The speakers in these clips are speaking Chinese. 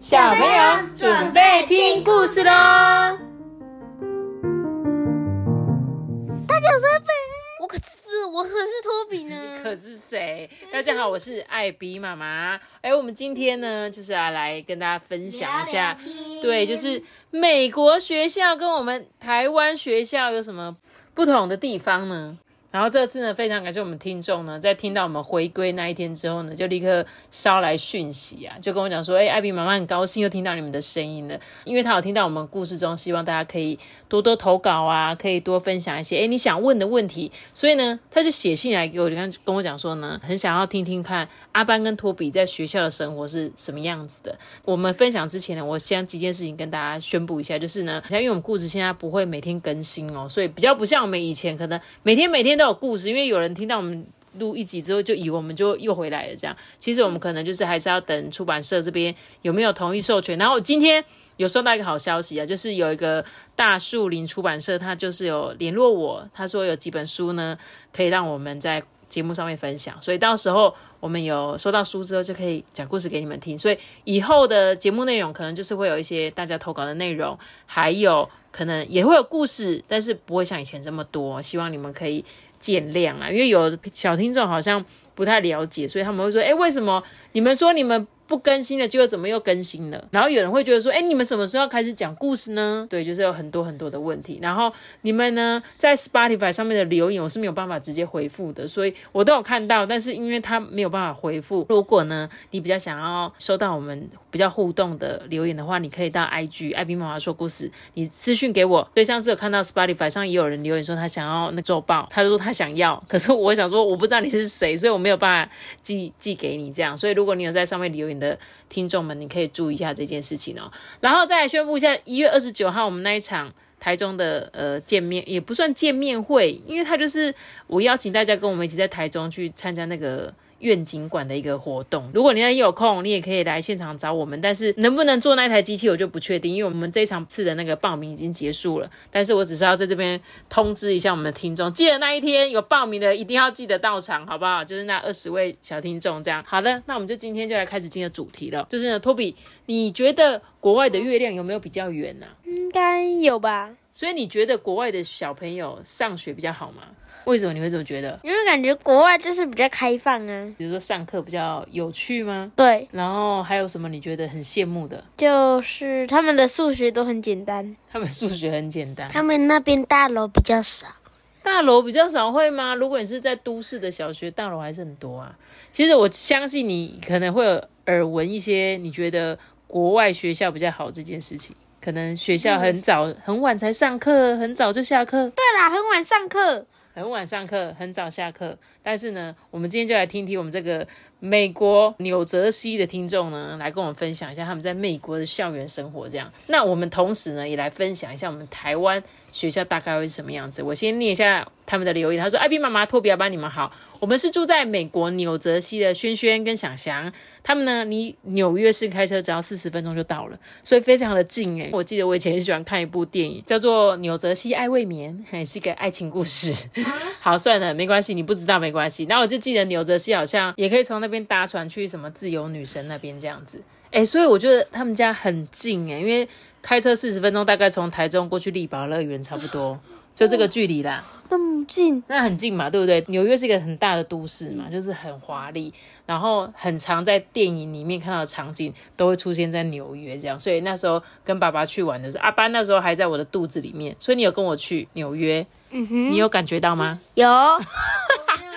小朋友准备听故事喽！大家好，我可是我可是托比呢。可是谁？大家好，我是艾比妈妈。哎，我们今天呢，就是要来跟大家分享一下，对，就是美国学校跟我们台湾学校有什么不同的地方呢？然后这次呢，非常感谢我们听众呢，在听到我们回归那一天之后呢，就立刻捎来讯息啊，就跟我讲说，哎，艾比妈妈很高兴又听到你们的声音了，因为她有听到我们故事中，希望大家可以多多投稿啊，可以多分享一些，哎，你想问的问题，所以呢，他就写信来给我，就跟跟我讲说呢，很想要听听看阿班跟托比在学校的生活是什么样子的。我们分享之前呢，我先几件事情跟大家宣布一下，就是呢，像因为我们故事现在不会每天更新哦，所以比较不像我们以前可能每天每天。都有故事，因为有人听到我们录一集之后，就以为我们就又回来了。这样，其实我们可能就是还是要等出版社这边有没有同意授权。然后今天有收到一个好消息啊，就是有一个大树林出版社，他就是有联络我，他说有几本书呢，可以让我们在节目上面分享。所以到时候我们有收到书之后，就可以讲故事给你们听。所以以后的节目内容可能就是会有一些大家投稿的内容，还有可能也会有故事，但是不会像以前这么多。希望你们可以。见谅啊，因为有小听众好像不太了解，所以他们会说：“哎，为什么你们说你们？”不更新了，结果怎么又更新了？然后有人会觉得说：“哎，你们什么时候开始讲故事呢？”对，就是有很多很多的问题。然后你们呢，在 Spotify 上面的留言，我是没有办法直接回复的，所以我都有看到，但是因为他没有办法回复。如果呢，你比较想要收到我们比较互动的留言的话，你可以到 IG 艾比妈妈说故事，你私讯给我。对上次有看到 Spotify 上也有人留言说他想要那周报，他就说他想要，可是我想说我不知道你是谁，所以我没有办法寄寄给你这样。所以如果你有在上面留言。的听众们，你可以注意一下这件事情哦。然后再来宣布一下，一月二十九号我们那一场台中的呃见面，也不算见面会，因为他就是我邀请大家跟我们一起在台中去参加那个。愿景馆的一个活动，如果你有空，你也可以来现场找我们。但是能不能做那台机器，我就不确定，因为我们这一场次的那个报名已经结束了。但是我只是要在这边通知一下我们的听众，记得那一天有报名的，一定要记得到场，好不好？就是那二十位小听众这样。好的，那我们就今天就来开始今天的主题了。就是呢，托比，你觉得国外的月亮有没有比较圆呢？应该有吧。所以你觉得国外的小朋友上学比较好吗？为什么你会这么觉得？因为感觉国外就是比较开放啊，比如说上课比较有趣吗？对。然后还有什么你觉得很羡慕的？就是他们的数学都很简单。他们数学很简单。他们那边大楼比较少。大楼比较少会吗？如果你是在都市的小学，大楼还是很多啊。其实我相信你可能会有耳闻一些，你觉得国外学校比较好这件事情。可能学校很早很晚才上课，很早就下课。对啦，很晚上课。很晚上课，很早下课。但是呢，我们今天就来听听我们这个美国纽泽西的听众呢，来跟我们分享一下他们在美国的校园生活。这样，那我们同时呢，也来分享一下我们台湾学校大概会是什么样子。我先念一下他们的留言。他说：“艾比妈妈、托比阿班，你们好。我们是住在美国纽泽西的轩轩跟想翔。他们呢，离纽约市开车只要四十分钟就到了，所以非常的近诶。我记得我以前很喜欢看一部电影，叫做《纽泽西爱未眠》，还是一个爱情故事。好，算了，没关系，你不知道没关系。然后我就记得纽泽西好像也可以从那边搭船去什么自由女神那边这样子。诶，所以我觉得他们家很近诶，因为开车四十分钟，大概从台中过去力宝乐园差不多，就这个距离啦。那么近，那很近嘛，对不对？纽约是一个很大的都市嘛，就是很华丽，然后很常在电影里面看到的场景都会出现在纽约这样。所以那时候跟爸爸去玩的时候，阿班那时候还在我的肚子里面，所以你有跟我去纽约，嗯哼，你有感觉到吗？有。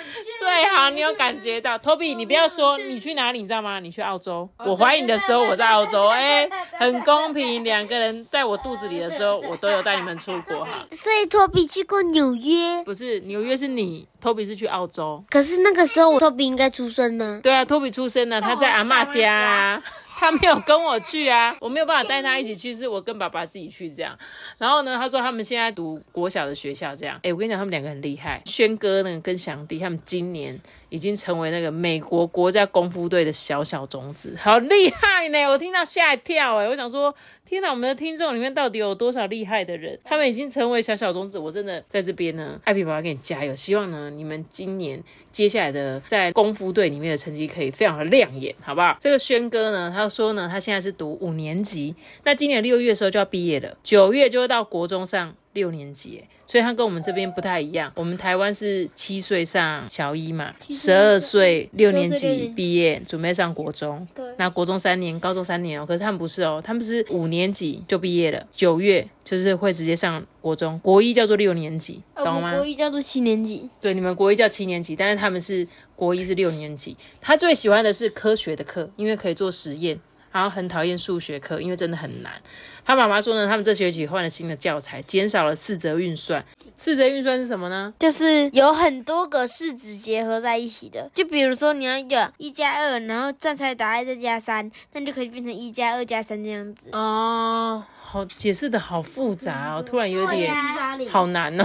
最好你有感觉到，Toby，你不要说你去哪里，你知道吗？你去澳洲，我怀疑你的时候我在澳洲，哎，很公平，两个人在我肚子里的时候，我都有带你们出国哈。所以 Toby 去过纽约，不是纽约是你，Toby 是去澳洲。可是那个时候我 Toby 应该出生呢。对啊，Toby 出生了，他在阿妈家。他没有跟我去啊，我没有办法带他一起去，是我跟爸爸自己去这样。然后呢，他说他们现在读国小的学校这样。哎，我跟你讲，他们两个很厉害。轩哥呢跟祥弟，他们今年已经成为那个美国国家功夫队的小小种子，好厉害呢！我听到吓一跳哎，我想说。天哪，我们的听众里面到底有多少厉害的人？他们已经成为小小种子，我真的在这边呢，艾比爸爸给你加油，希望呢你们今年接下来的在功夫队里面的成绩可以非常的亮眼，好不好？这个轩哥呢，他说呢，他现在是读五年级，那今年六月的时候就要毕业了，九月就会到国中上六年级，所以他跟我们这边不太一样。我们台湾是七岁上小一嘛，十二岁六年级毕业，准备上国中。对那国中三年，高中三年哦。可是他们不是哦，他们是五年级就毕业了，九月就是会直接上国中，国一叫做六年级，懂吗国？一叫做七年级，对，你们国一叫七年级，但是他们是国一是六年级。他最喜欢的是科学的课，因为可以做实验，然后很讨厌数学课，因为真的很难。他妈妈说呢，他们这学期换了新的教材，减少了四则运算。四则运算是什么呢？就是有很多个式子结合在一起的。就比如说你要有一加二，然后站出来答案再加三，那就可以变成一加二加三这样子。哦，好解释的好复杂哦，突然有点好好难哦。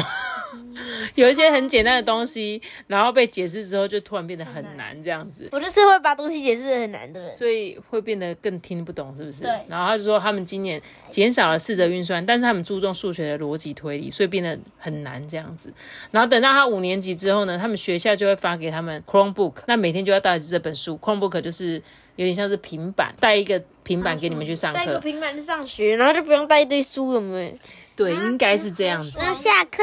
有一些很简单的东西，然后被解释之后，就突然变得很难这样子。我就是会把东西解释的很难的人。所以会变得更听不懂，是不是？对然后他就说他们今年减少了四则运算，但是他们注重数学的逻辑推理，所以变得很难这样子。然后等到他五年级之后呢，他们学校就会发给他们 Chromebook，那每天就要带着这本书。Chromebook 就是有点像是平板，带一个平板给你们去上带个课。平板去上学，然后就不用带一堆书，有没有？对，应该是这样子。然后下课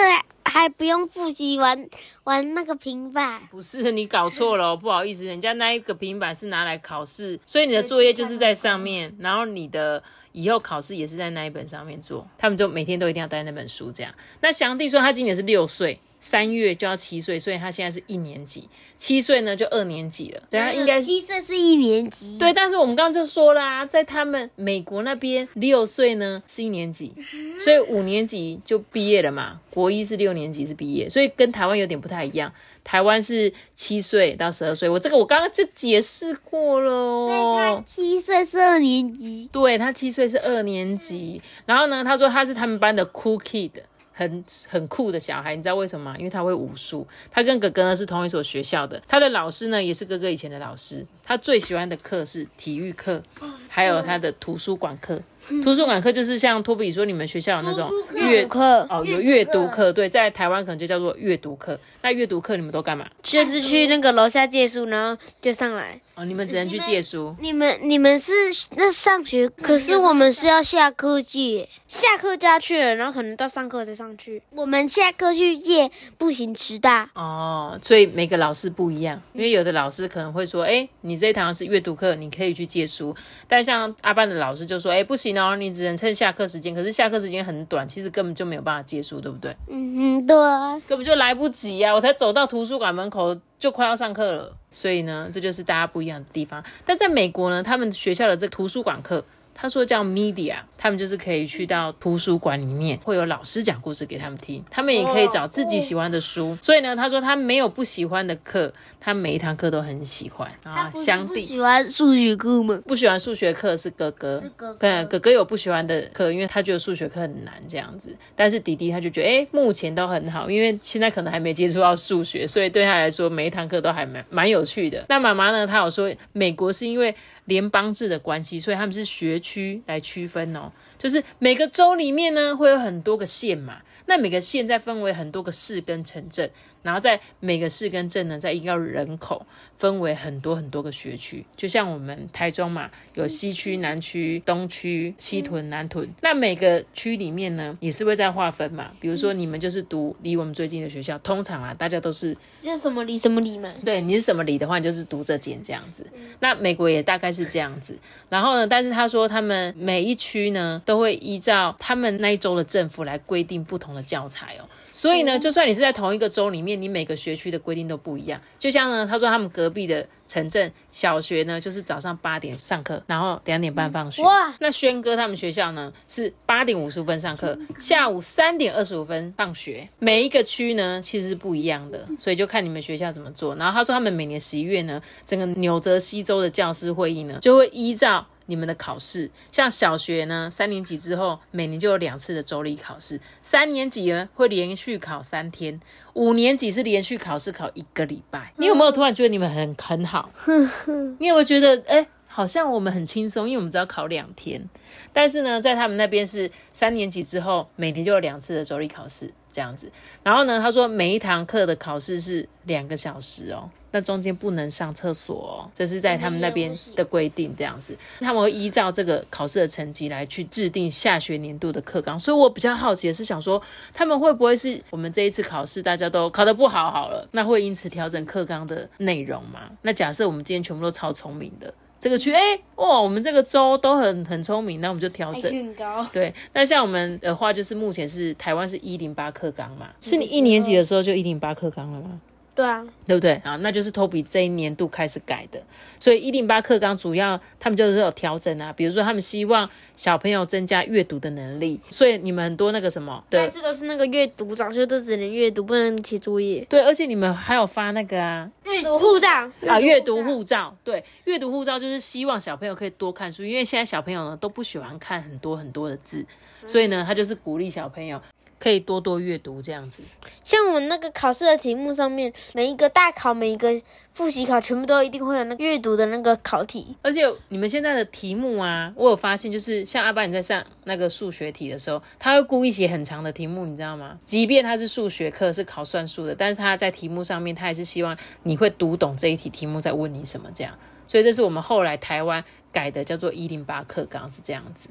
还不用复习玩玩那个平板。不是你搞错了哦、不好意思，人家那一个平板是拿来考试，所以你的作业就是在上面，然后你的以后考试也是在那一本上面做。他们就每天都一定要带那本书这样。那祥弟说他今年是六岁，三月就要七岁，所以他现在是一年级，七岁呢就二年级了，对他应该是。七岁是一年级。对，但是我们刚刚就说啦、在他们美国那边六岁呢是一年级，所以五年级就毕业了嘛。国一是六年级是毕业，所以跟台湾有点不太一样。台湾是七岁到十二岁，我这个我刚刚就解释过了哦。七岁是二年级。对他七岁是二年级，然后呢，他说他是他们班的 cool kid，很很酷的小孩，你知道为什么吗？因为他会武术，他跟哥哥呢是同一所学校的，他的老师呢也是哥哥以前的老师，他最喜欢的课是体育课，还有他的图书馆课。图书馆课就是像托比说，你们学校有那种阅读课哦，有阅读课，对，在台湾可能就叫做阅读课。那阅读课你们都干嘛？就是去那个楼下借书，然后就上来。哦，你们只能去借书。你们你们是那上学，可是我们是要下课借，下课就要去了，然后可能到上课再上去。我们下课去借，不行迟到。哦，所以每个老师不一样，因为有的老师可能会说，哎，你这一堂是阅读课，你可以去借书。但像阿班的老师就说，哎，不行哦，你只能趁下课时间。可是下课时间很短，其实根本就没有办法结束，对不对？嗯哼，对啊。根本就来不及呀、我才走到图书馆门口就快要上课了。所以呢，这就是大家不一样的地方。但在美国呢，他们学校的这图书馆课。他说叫 media，他们就是可以去到图书馆里面，会有老师讲故事给他们听，他们也可以找自己喜欢的书。所以呢，他说他没有不喜欢的课，他每一堂课都很喜欢啊。相不弟喜欢数学课吗？不喜欢数学课是哥哥，对，哥哥有不喜欢的课，因为他觉得数学课很难这样子。但是弟弟他就觉得，哎，目前都很好，因为现在可能还没接触到数学，所以对他来说每一堂课都还蛮蛮有趣的。那妈妈呢，她有说美国是因为联邦制的关系，所以他们是学区来区分哦，就是每个州里面呢会有很多个县嘛，那每个县再分为很多个市跟城镇。然后在每个市跟镇呢，再依照人口分为很多很多个学区，就像我们台中嘛，有西区、南区、东区、西屯、南屯。那每个区里面呢，也是会在划分嘛。比如说你们就是读离我们最近的学校，通常啊，大家都是是什么里什么里嘛？对你是什么里的话，你就是读这间这样子。那美国也大概是这样子。然后呢，但是他说他们每一区呢，都会依照他们那一州的政府来规定不同的教材哦。所以呢，就算你是在同一个州里面，你每个学区的规定都不一样。就像呢，他说他们隔壁的城镇小学呢，就是早上八点上课，然后两点半放学。哇！那轩哥他们学校呢是八点五十五分上课，下午三点二十五分放学。每一个区呢其实是不一样的，所以就看你们学校怎么做。然后他说他们每年十一月呢，整个纽泽西州的教师会议呢就会依照。你们的考试，像小学呢，三年级之后每年就有两次的周历考试，三年级呢会连续考三天，五年级是连续考试考一个礼拜。你有没有突然觉得你们很很好？你有没有觉得哎？好像我们很轻松，因为我们只要考两天。但是呢，在他们那边是三年级之后，每年就有两次的周历考试这样子。然后呢，他说每一堂课的考试是两个小时哦，那中间不能上厕所哦，这是在他们那边的规定这样子。他们会依照这个考试的成绩来去制定下学年度的课纲。所以我比较好奇的是，想说他们会不会是我们这一次考试大家都考得不好好了，那会因此调整课纲的内容吗？那假设我们今天全部都超聪明的。这个区，哎，哇，我们这个州都很很聪明，那我们就调整。高。对，那像我们的话，就是目前是台湾是一零八课纲嘛，是你一年级的时候就一零八课纲了吗？对啊，对不对啊？那就是托比这一年度开始改的，所以一零八课纲主要他们就是有调整啊，比如说他们希望小朋友增加阅读的能力，所以你们很多那个什么，但是都是那个阅读，早就都只能阅读，不能写作业。对，而且你们还有发那个啊，阅读护照啊，阅读护照，对，阅读护照就是希望小朋友可以多看书，因为现在小朋友呢都不喜欢看很多很多的字，所以呢，他就是鼓励小朋友。可以多多阅读这样子，像我们那个考试的题目上面，每一个大考、每一个复习考，全部都一定会有那阅读的那个考题。而且你们现在的题目啊，我有发现，就是像阿爸你在上那个数学题的时候，他会故意写很长的题目，你知道吗？即便他是数学课是考算术的，但是他在题目上面，他还是希望你会读懂这一题题目在问你什么这样。所以这是我们后来台湾改的，叫做一零八课纲是这样子。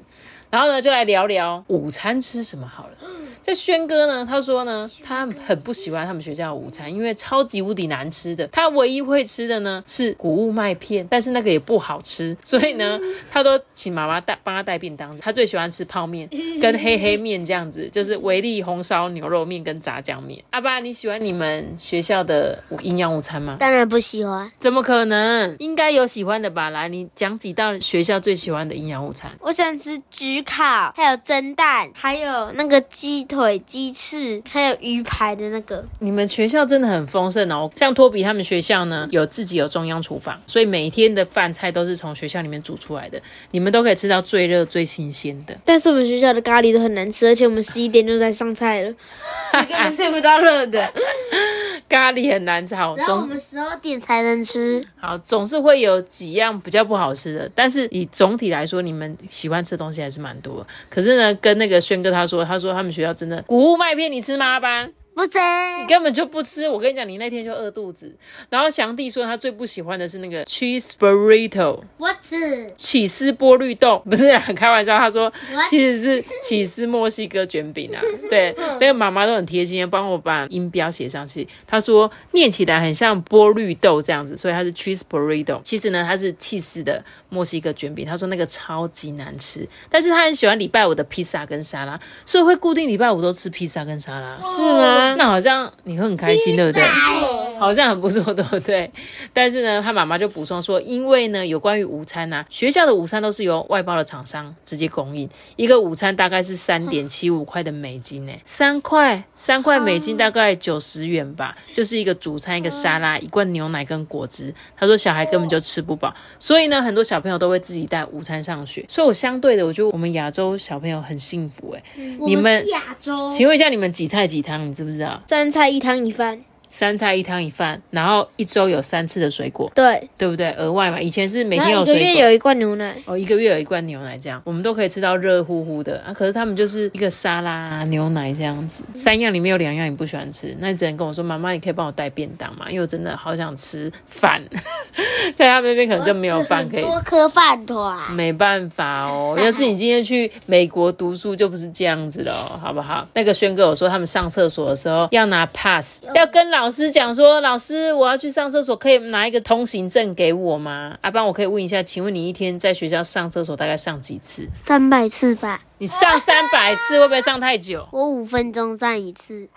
然后呢，就来聊聊午餐吃什么好了。在轩哥呢，他说呢，他很不喜欢他们学校的午餐，因为超级无敌难吃的。他唯一会吃的呢是谷物麦片，但是那个也不好吃，所以呢，他都请妈妈带帮他带便当。他最喜欢吃泡面跟黑黑面这样子，就是维力红烧牛肉面跟炸酱面。阿爸，你喜欢你们学校的营养午餐吗？当然不喜欢，怎么可能？应该有喜欢的吧？来，你讲几道学校最喜欢的营养午餐。我喜欢吃焗烤，还有蒸蛋，还有那个鸡腿、鸡翅，还有鱼排的那个。你们学校真的很丰盛哦，像托比他们学校呢，有自己有中央厨房，所以每天的饭菜都是从学校里面煮出来的，你们都可以吃到最热、最新鲜的。但是我们学校的咖喱都很难吃，而且我们十一点就在上菜了，根本 吃不到热的。咖喱很难吃，好，我们十二点才能吃。好，总是会有几样比较不好吃的，但是以总体来说，你们喜欢吃的东西还是蛮多。可是呢，跟那个轩哥他说，他说他们学校真的谷物麦片，你吃吗，班？不吃，你根本就不吃。我跟你讲，你那天就饿肚子。然后祥弟说他最不喜欢的是那个 cheese burrito。我吃起司波绿豆，不是开玩笑。他说其实是起司墨西哥卷饼啊。对，那个妈妈都很贴心，帮我把音标写上去。他说念起来很像波绿豆这样子，所以它是 cheese burrito。其实呢，它是起司的墨西哥卷饼。他说那个超级难吃，但是他很喜欢礼拜五的披萨跟沙拉，所以会固定礼拜五都吃披萨跟沙拉，是吗？那好像你会很开心，对不对？好像很不错，对不对？但是呢，他妈妈就补充说，因为呢，有关于午餐呐，学校的午餐都是由外包的厂商直接供应，一个午餐大概是三点七五块的美金呢，三块三块美金大概九十元吧，就是一个主餐、一个沙拉、一罐牛奶跟果汁。他说小孩根本就吃不饱，所以呢，很多小朋友都会自己带午餐上学。所以我相对的，我觉得我们亚洲小朋友很幸福哎。你们亚洲，请问一下，你们几菜几汤？你知不知道？三菜一汤一饭。三菜一汤一饭，然后一周有三次的水果，对对不对？额外嘛，以前是每天有水果，一个月有一罐牛奶，哦，一个月有一罐牛奶，这样我们都可以吃到热乎乎的啊。可是他们就是一个沙拉牛奶这样子，三样里面有两样你不喜欢吃，那你只能跟我说，妈妈，你可以帮我带便当嘛？因为我真的好想吃饭，在他们那边可能就没有饭可以，多颗饭团，没办法哦。要是你今天去美国读书，就不是这样子了，好不好？那个轩哥我说，他们上厕所的时候要拿 pass，要跟老老师讲说。老师，我要去上厕所，可以拿一个通行证给我吗？阿邦，我可以问一下，请问你一天在学校上厕所大概上几次？三百次吧。你上三百次会不会上太久？我五分钟上一次。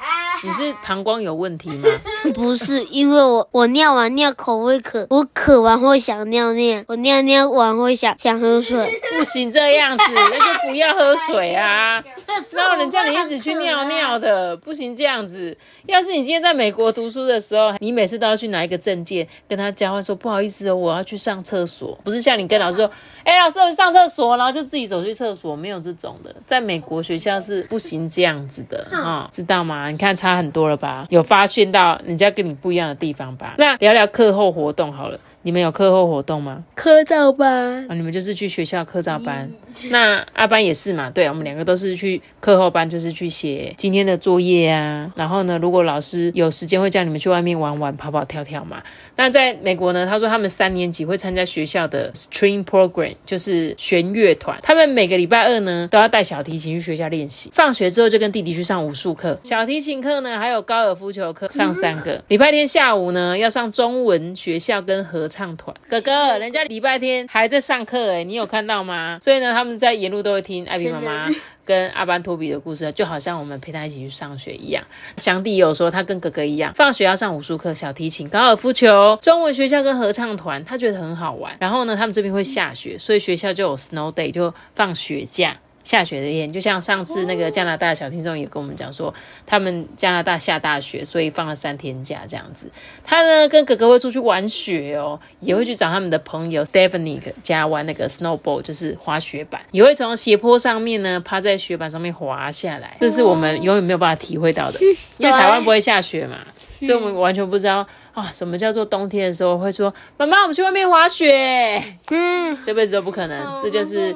你是膀胱有问题吗？不是，因为我我尿完尿口会渴，我渴完会想尿尿，我尿尿完会想想喝水。不行这样子，那就不要喝水啊。那有人叫你一直去尿尿的，不行这样子。要是你今天在美国读书的时候，你每次都要去拿一个证件跟他交换，说不好意思哦，我要去上厕所。不是像你跟老师说，哎，老师我去上厕所，然后就自己走去厕所，没有这种。在美国学校是不行这样子的啊，知道吗？你看差很多了吧？有发现到人家跟你不一样的地方吧？那聊聊课后活动好了。你们有课后活动吗？科照班啊，你们就是去学校课照班。那阿班也是嘛？对，我们两个都是去课后班，就是去写今天的作业啊。然后呢，如果老师有时间，会叫你们去外面玩玩、跑跑跳跳嘛。那在美国呢，他说他们三年级会参加学校的 string program，就是弦乐团。他们每个礼拜二呢，都要带小提琴去学校练习。放学之后就跟弟弟去上武术课、小提琴课呢，还有高尔夫球课上三个。礼拜天下午呢，要上中文学校跟合唱团。哥哥，人家礼拜天还在上课哎，你有看到吗？所以呢，他们在沿路都会听 艾比妈妈跟阿班托比的故事，就好像我们陪他一起去上学一样。祥弟有说他跟哥哥一样，放学要上武术课、小提琴、高尔夫球、中文学校跟合唱团，他觉得很好玩。然后呢，他们这边会下雪，所以学校就有 snow day，就放雪假。下雪的天，就像上次那个加拿大小听众也跟我们讲说，他们加拿大下大雪，所以放了三天假这样子。他呢跟哥哥会出去玩雪哦，也会去找他们的朋友 Stephanie 家玩那个 snowball，就是滑雪板，也会从斜坡上面呢趴在雪板上面滑下来。这是我们永远没有办法体会到的，因为台湾不会下雪嘛，所以我们完全不知道啊什么叫做冬天的时候会说妈妈我们去外面滑雪，嗯，这辈子都不可能，这就是。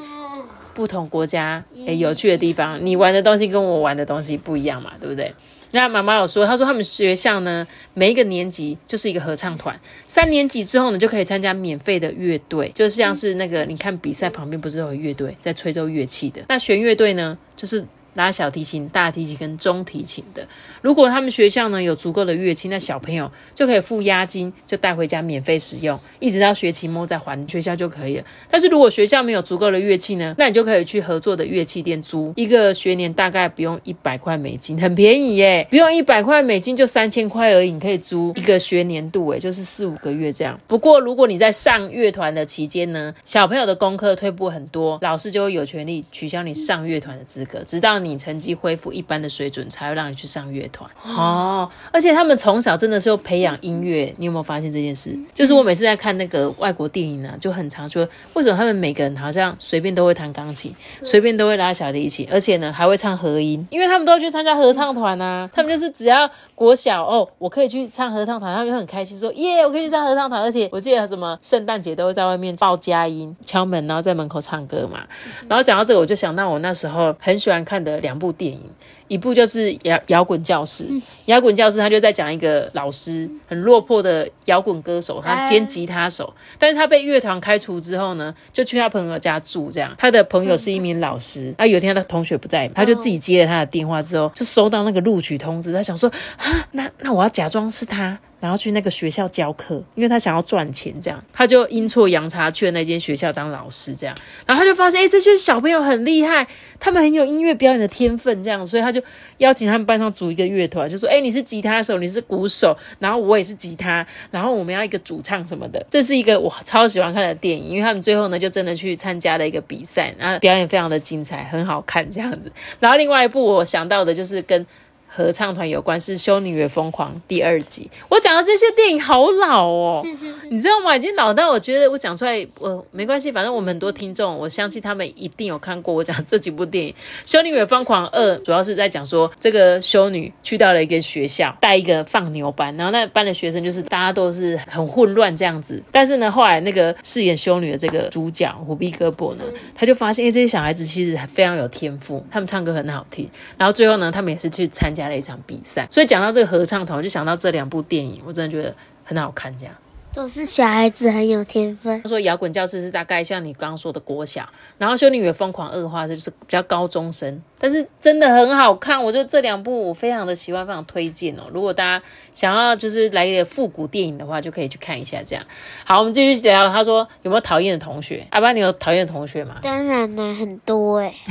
不同国家诶，有趣的地方，你玩的东西跟我玩的东西不一样嘛，对不对？那妈妈有说，她说他们学校呢，每一个年级就是一个合唱团，三年级之后呢，就可以参加免费的乐队，就像是那个你看比赛旁边不是有乐队在吹奏乐器的，那弦乐队呢，就是。拉小提琴、大提琴跟中提琴的，如果他们学校呢有足够的乐器，那小朋友就可以付押金，就带回家免费使用，一直到学期末再还学校就可以了。但是如果学校没有足够的乐器呢，那你就可以去合作的乐器店租，一个学年大概不用一百块美金，很便宜耶，不用一百块美金就三千块而已，你可以租一个学年度，诶，就是四五个月这样。不过如果你在上乐团的期间呢，小朋友的功课退步很多，老师就会有权利取消你上乐团的资格，直到。你成绩恢复一般的水准，才会让你去上乐团哦。而且他们从小真的是要培养音乐，你有没有发现这件事？就是我每次在看那个外国电影呢，就很常说，为什么他们每个人好像随便都会弹钢琴，随便都会拉小提琴，而且呢还会唱和音，因为他们都去参加合唱团啊。他们就是只要国小哦，我可以去唱合唱团，他们就很开心说耶，我可以去唱合唱团。而且我记得什么圣诞节都会在外面报佳音、敲门，然后在门口唱歌嘛。然后讲到这个，我就想到我那时候很喜欢看的。两部电影，一部就是摇摇滚教室，摇滚教室他就在讲一个老师很落魄的摇滚歌手，他兼吉他手，但是他被乐团开除之后呢，就去他朋友家住，这样。他的朋友是一名老师，啊有一天他同学不在，他就自己接了他的电话之后，就收到那个录取通知，他想说啊，那那我要假装是他。然后去那个学校教课，因为他想要赚钱，这样。他就阴错阳差去了那间学校当老师，这样，然后他就发现，哎，这些小朋友很厉害，他们很有音乐表演的天分，这样，所以他就邀请他们班上组一个乐团，就说，哎，你是吉他手，你是鼓手，然后我也是吉他，然后我们要一个主唱什么的，这是一个我超喜欢看的电影，因为他们最后呢就真的去参加了一个比赛，然后表演非常的精彩，很好看这样子。然后另外一部我想到的就是跟。合唱团有关是《修女也疯狂》第二集。我讲的这些电影好老哦，你知道吗？已经老到我觉得我讲出来，我没关系，反正我们很多听众，我相信他们一定有看过我讲这几部电影。《修女也疯狂二》主要是在讲说，这个修女去到了一个学校，带一个放牛班，然后那班的学生就是大家都是很混乱这样子。但是呢，后来那个饰演修女的这个主角虎臂胳膊呢，他就发现，哎，这些小孩子其实非常有天赋，他们唱歌很好听。然后最后呢，他们也是去参加。加了一场比赛，所以讲到这个合唱团，我就想到这两部电影，我真的觉得很好看。这样都是小孩子很有天分。他说摇滚教室是大概像你刚刚说的国小，然后修女也疯狂恶化，这就是比较高中生，但是真的很好看。我觉得这两部我非常的喜欢，非常推荐哦。如果大家想要就是来一点复古电影的话，就可以去看一下。这样好，我们继续聊。他说有没有讨厌的同学？阿爸，你有讨厌的同学吗？当然啦，很多哎。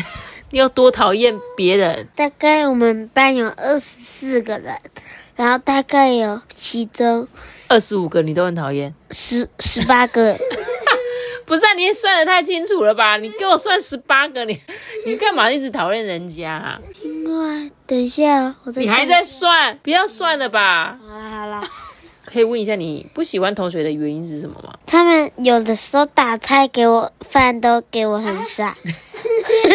你有多讨厌别人？大概我们班有二十四个人，然后大概有其中二十五个你都很讨厌，十十八个，不是啊？你算的太清楚了吧？你给我算十八个，你你干嘛一直讨厌人家？因为等一下，我在你还在算？不要算了吧？好了好了，可以问一下你不喜欢同学的原因是什么吗？他们有的时候打菜给我饭都给我很少。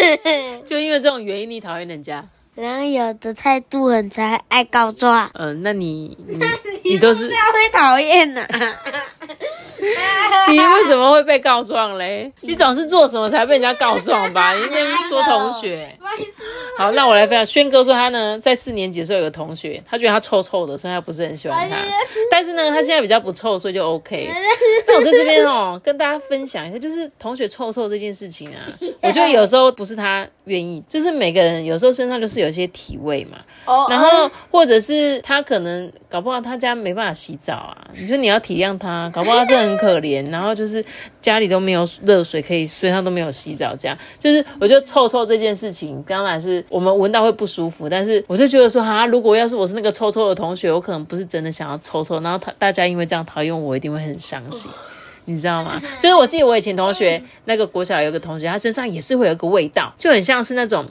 就因为这种原因，你讨厌人家？然后有的态度很差，爱告状。嗯，那你你你都是会讨厌呢。你为什么会被告状嘞？你总是做什么才被人家告状吧？你那边说同学。好，那我来分享。轩哥说他呢，在四年级的时候有个同学，他觉得他臭臭的，所以他不是很喜欢他。但是呢，他现在比较不臭，所以就 OK。那我在这边哦，跟大家分享一下，就是同学臭臭这件事情啊，我觉得有时候不是他愿意，就是每个人有时候身上就是有些体味嘛。哦。然后或者是他可能搞不好他家没办法洗澡啊，你说你要体谅他，搞不好他真的很可怜。然后就是家里都没有热水可以，所以他都没有洗澡。这样就是我觉得臭臭这件事情，当然是我们闻到会不舒服。但是我就觉得说，哈，如果要是我是那个臭臭的同学，我可能不是真的想要臭臭，然后他大家因为这样讨厌我，一定会很伤心，你知道吗？就是我记得我以前同学那个国小有个同学，他身上也是会有一个味道，就很像是那种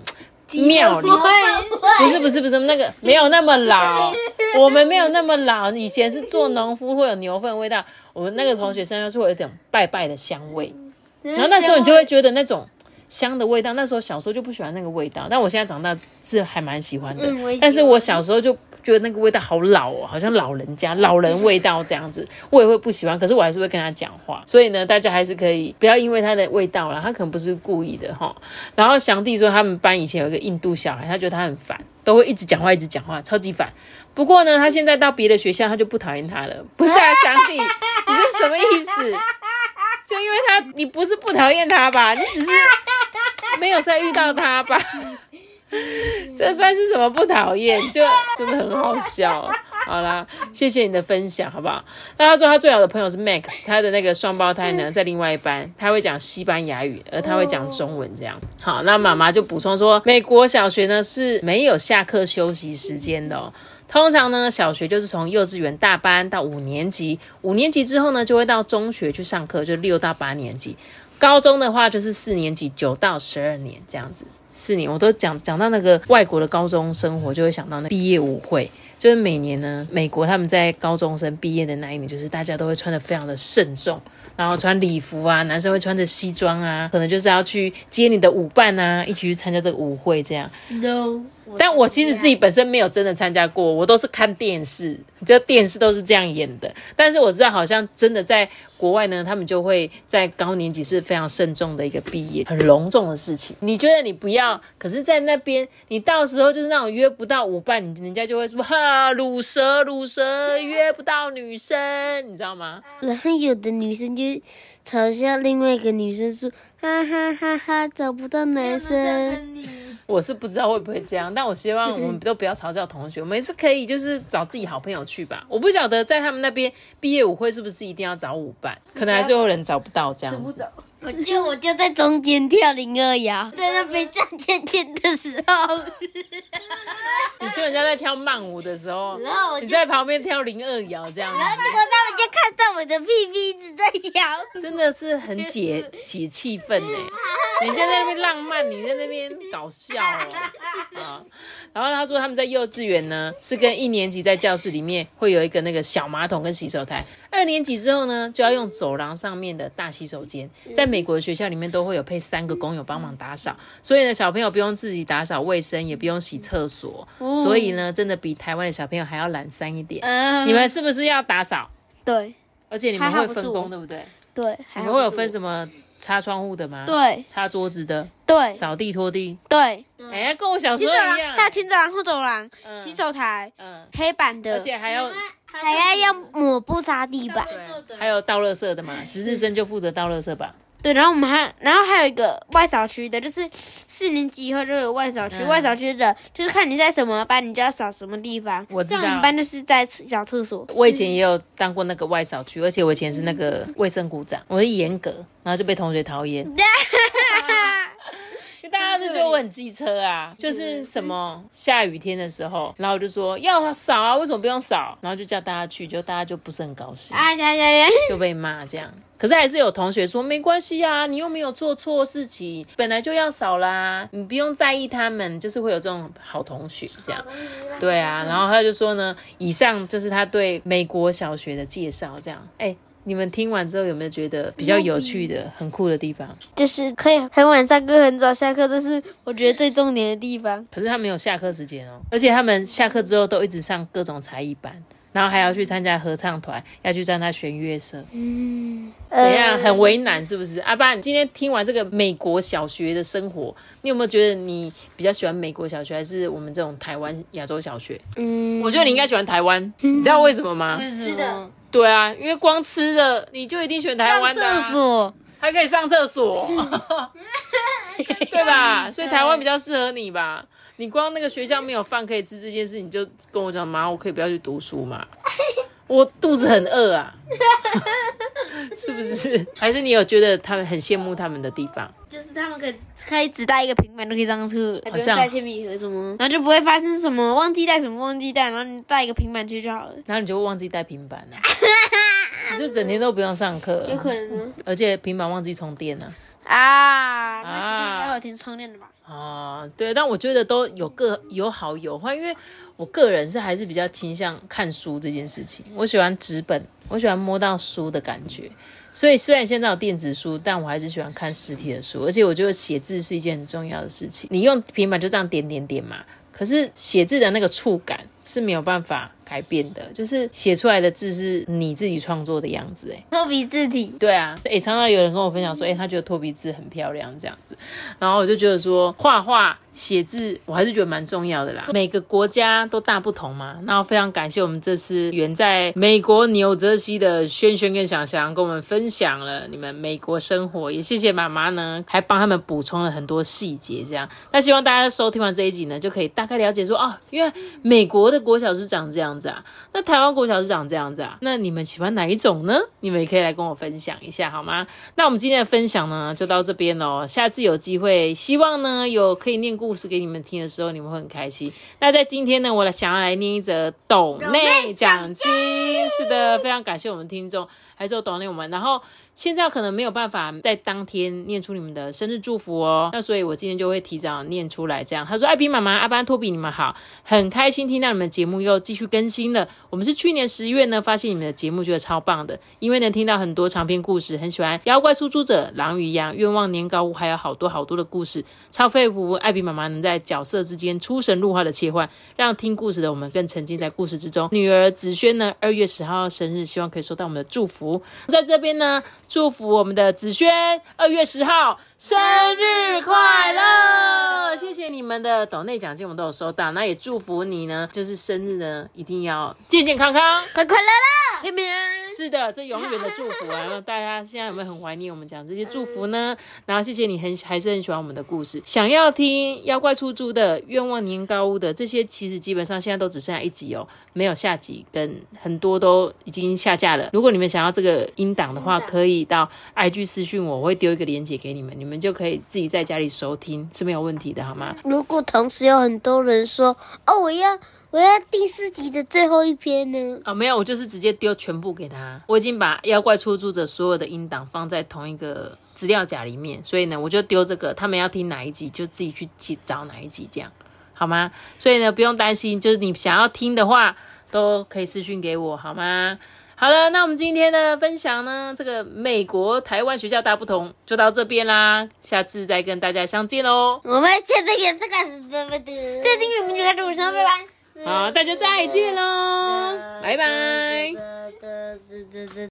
庙里，不是不是不是那个没有那么老，我们没有那么老，以前是做农夫会有牛粪味道，我们那个同学身上是会有一种拜拜的香味，然后那时候你就会觉得那种。香的味道，那时候小时候就不喜欢那个味道，但我现在长大是还蛮喜欢的。但是我小时候就觉得那个味道好老哦，好像老人家老人味道这样子，我也会不喜欢。可是我还是会跟他讲话，所以呢，大家还是可以不要因为他的味道了，他可能不是故意的哈。然后祥弟说他们班以前有一个印度小孩，他觉得他很烦，都会一直讲话一直讲话，超级烦。不过呢，他现在到别的学校，他就不讨厌他了。不是啊，想你，你这什么意思？就因为他，你不是不讨厌他吧？你只是。没有再遇到他吧？这算是什么不讨厌？就真的很好笑。好啦，谢谢你的分享，好不好？那他说他最好的朋友是 Max，他的那个双胞胎呢，在另外一班，他会讲西班牙语，而他会讲中文，这样。好，那妈妈就补充说，美国小学呢是没有下课休息时间的哦。通常呢，小学就是从幼稚园大班到五年级，五年级之后呢，就会到中学去上课，就六到八年级。高中的话就是四年级九到十二年这样子，四年我都讲讲到那个外国的高中生活，就会想到那毕业舞会，就是每年呢，美国他们在高中生毕业的那一年，就是大家都会穿的非常的慎重，然后穿礼服啊，男生会穿着西装啊，可能就是要去接你的舞伴啊，一起去参加这个舞会这样。但我其实自己本身没有真的参加过，我都是看电视，就电视都是这样演的。但是我知道，好像真的在国外呢，他们就会在高年级是非常慎重的一个毕业，很隆重的事情。你觉得你不要，可是，在那边你到时候就是那种约不到舞伴，人家就会说哈，乳蛇乳蛇约不到女生，你知道吗？然后有的女生就嘲笑另外一个女生说，哈哈哈哈，找不到男生。我是不知道会不会这样，但我希望我们都不要嘲笑同学，我们是可以就是找自己好朋友去吧。我不晓得在他们那边毕业舞会是不是一定要找舞伴，可能还是有人找不到这样子。我就我就在中间跳零二摇，在那边站圈圈的时候。你说人家在跳慢舞的时候，然后你在旁边跳零二摇这样子，然后结果他们就看到我的屁屁一直在摇，真的是很解解气氛呢。你在那边浪漫，你在那边搞笑哦啊！然后他说他们在幼稚园呢，是跟一年级在教室里面会有一个那个小马桶跟洗手台。二年级之后呢，就要用走廊上面的大洗手间。在美国的学校里面，都会有配三个工友帮忙打扫，所以呢，小朋友不用自己打扫卫生，也不用洗厕所。所以呢，真的比台湾的小朋友还要懒散一点。你们是不是要打扫？对，而且你们会分工，对不对？对，你们会有分什么擦窗户的吗？对，擦桌子的，对，扫地拖地，对。哎，跟我小时候一样。还有前走廊、后走廊、洗手台，嗯，黑板的，而且还要还要要抹布擦地板，还有倒垃圾的嘛，值日生就负责倒垃圾吧。对，然后我们还，然后还有一个外扫区的，就是四年级以后就有外扫区。外扫区的，就是看你在什么班，你就要扫什么地方。我知道。我们班就是在小厕所。我以前也有当过那个外扫区，而且我以前是那个卫生股长，我是严格，然后就被同学讨厌。大家就觉得我很机车啊，就是什么下雨天的时候，然后就说要扫啊，为什么不用扫？然后就叫大家去，就大家就不是很高兴，呀呀呀，就被骂这样。可是还是有同学说没关系呀，你又没有做错事情，本来就要扫啦，你不用在意他们，就是会有这种好同学这样。对啊，然后他就说呢，以上就是他对美国小学的介绍，这样，哎。你们听完之后有没有觉得比较有趣的、很酷的地方？就是可以很晚上课、很早下课，这是我觉得最重点的地方。可是他没有下课时间哦，而且他们下课之后都一直上各种才艺班，然后还要去参加合唱团，要去参加弦乐社。嗯，怎样？很为难是不是？阿爸，你今天听完这个美国小学的生活，你有没有觉得你比较喜欢美国小学，还是我们这种台湾亚洲小学？嗯，我觉得你应该喜欢台湾，你知道为什么吗？是的，对啊，因为光吃的你就一定选台湾的、厕啊，所，还可以上厕所，对吧？所以台湾比较适合你吧。你光那个学校没有饭可以吃这件事，你就跟我讲妈，我可以不要去读书嘛？我肚子很饿啊，是不是？还是你有觉得他们很羡慕他们的地方？就是他们可以可以只带一个平板都可以上车，不用像带铅笔盒什么，然后就不会发生什么忘记带什么忘记带，然后你带一个平板去就好了。然后你就会忘记带平板了、你就整天都不用上课，有可能呢而且平板忘记充电了、啊，那学校应该会有停充电的吧？啊，对，但我觉得都有各有好有坏，因为我个人是还是比较倾向看书这件事情，我喜欢纸本，我喜欢摸到书的感觉。所以虽然现在有电子书，但我还是喜欢看实体的书，而且我觉得写字是一件很重要的事情。你用平板就这样点点点嘛，可是写字的那个触感是没有办法改变的，就是写出来的字是你自己创作的样子、哎，脱皮字体，对啊，诶，常常有人跟我分享说，哎，他觉得脱皮字很漂亮这样子，然后我就觉得说，画画、写字，我还是觉得蛮重要的啦。每个国家都大不同嘛，那非常感谢我们这次远在美国纽泽西的轩轩跟翔翔跟我们分享了你们美国生活，也谢谢妈妈呢，还帮他们补充了很多细节，这样。那希望大家收听完这一集呢，就可以大概了解说，哦，因为美国的国小是长这样子啊，那台湾国小是长这样子啊，那你们喜欢哪一种呢？你们也可以来跟我分享一下好吗？那我们今天的分享呢，就到这边喽。下次有机会，希望呢有可以念故事给你们听的时候，你们会很开心。那在今天呢，我来想要来念一则董内奖金，是的，非常感谢我们听众，还是有董内我们，然后。现在可能没有办法在当天念出你们的生日祝福哦，那所以我今天就会提早念出来。这样，他说：“艾比妈妈、阿班、托比，你们好，很开心听到你们节目又继续更新了。我们是去年十月呢发现你们的节目，觉得超棒的，因为能听到很多长篇故事，很喜欢妖怪出租者、狼与羊、愿望年糕屋，还有好多好多的故事，超佩服艾比妈妈能在角色之间出神入化的切换，让听故事的我们更沉浸在故事之中。女儿子萱呢，二月十号生日，希望可以收到我们的祝福，在这边呢。”祝福我们的子轩二月十号生日快乐！谢谢你们的抖内奖金，我们都有收到。那也祝福你呢，就是生日呢一定要健健康康、快快乐乐，平平安安。是的，这永远的祝福啊！然后大家现在有没有很怀念我们讲这些祝福呢？然后谢谢你很还是很喜欢我们的故事，想要听妖怪出租的、愿望年糕屋的这些，其实基本上现在都只剩下一集哦，没有下集，跟很多都已经下架了。如果你们想要这个音档的话，可以到 IG 私讯我，我会丢一个链接给你们，你们就可以自己在家里收听是没有问题的，好吗？如果同时有很多人说，哦，我要我要第四集的最后一篇呢？啊、没有，我就是直接丢全部给他。我已经把妖怪出租者所有的音档放在同一个资料夹里面，所以呢，我就丢这个，他们要听哪一集就自己去去找哪一集，这样好吗？所以呢，不用担心，就是你想要听的话，都可以私讯给我，好吗？好了，那我们今天的分享呢，这个美国台湾学校大不同就到这边啦，下次再跟大家相见喽。我们现在给这个再订阅我们就开始晚上，拜拜。好，大家再见喽，拜拜。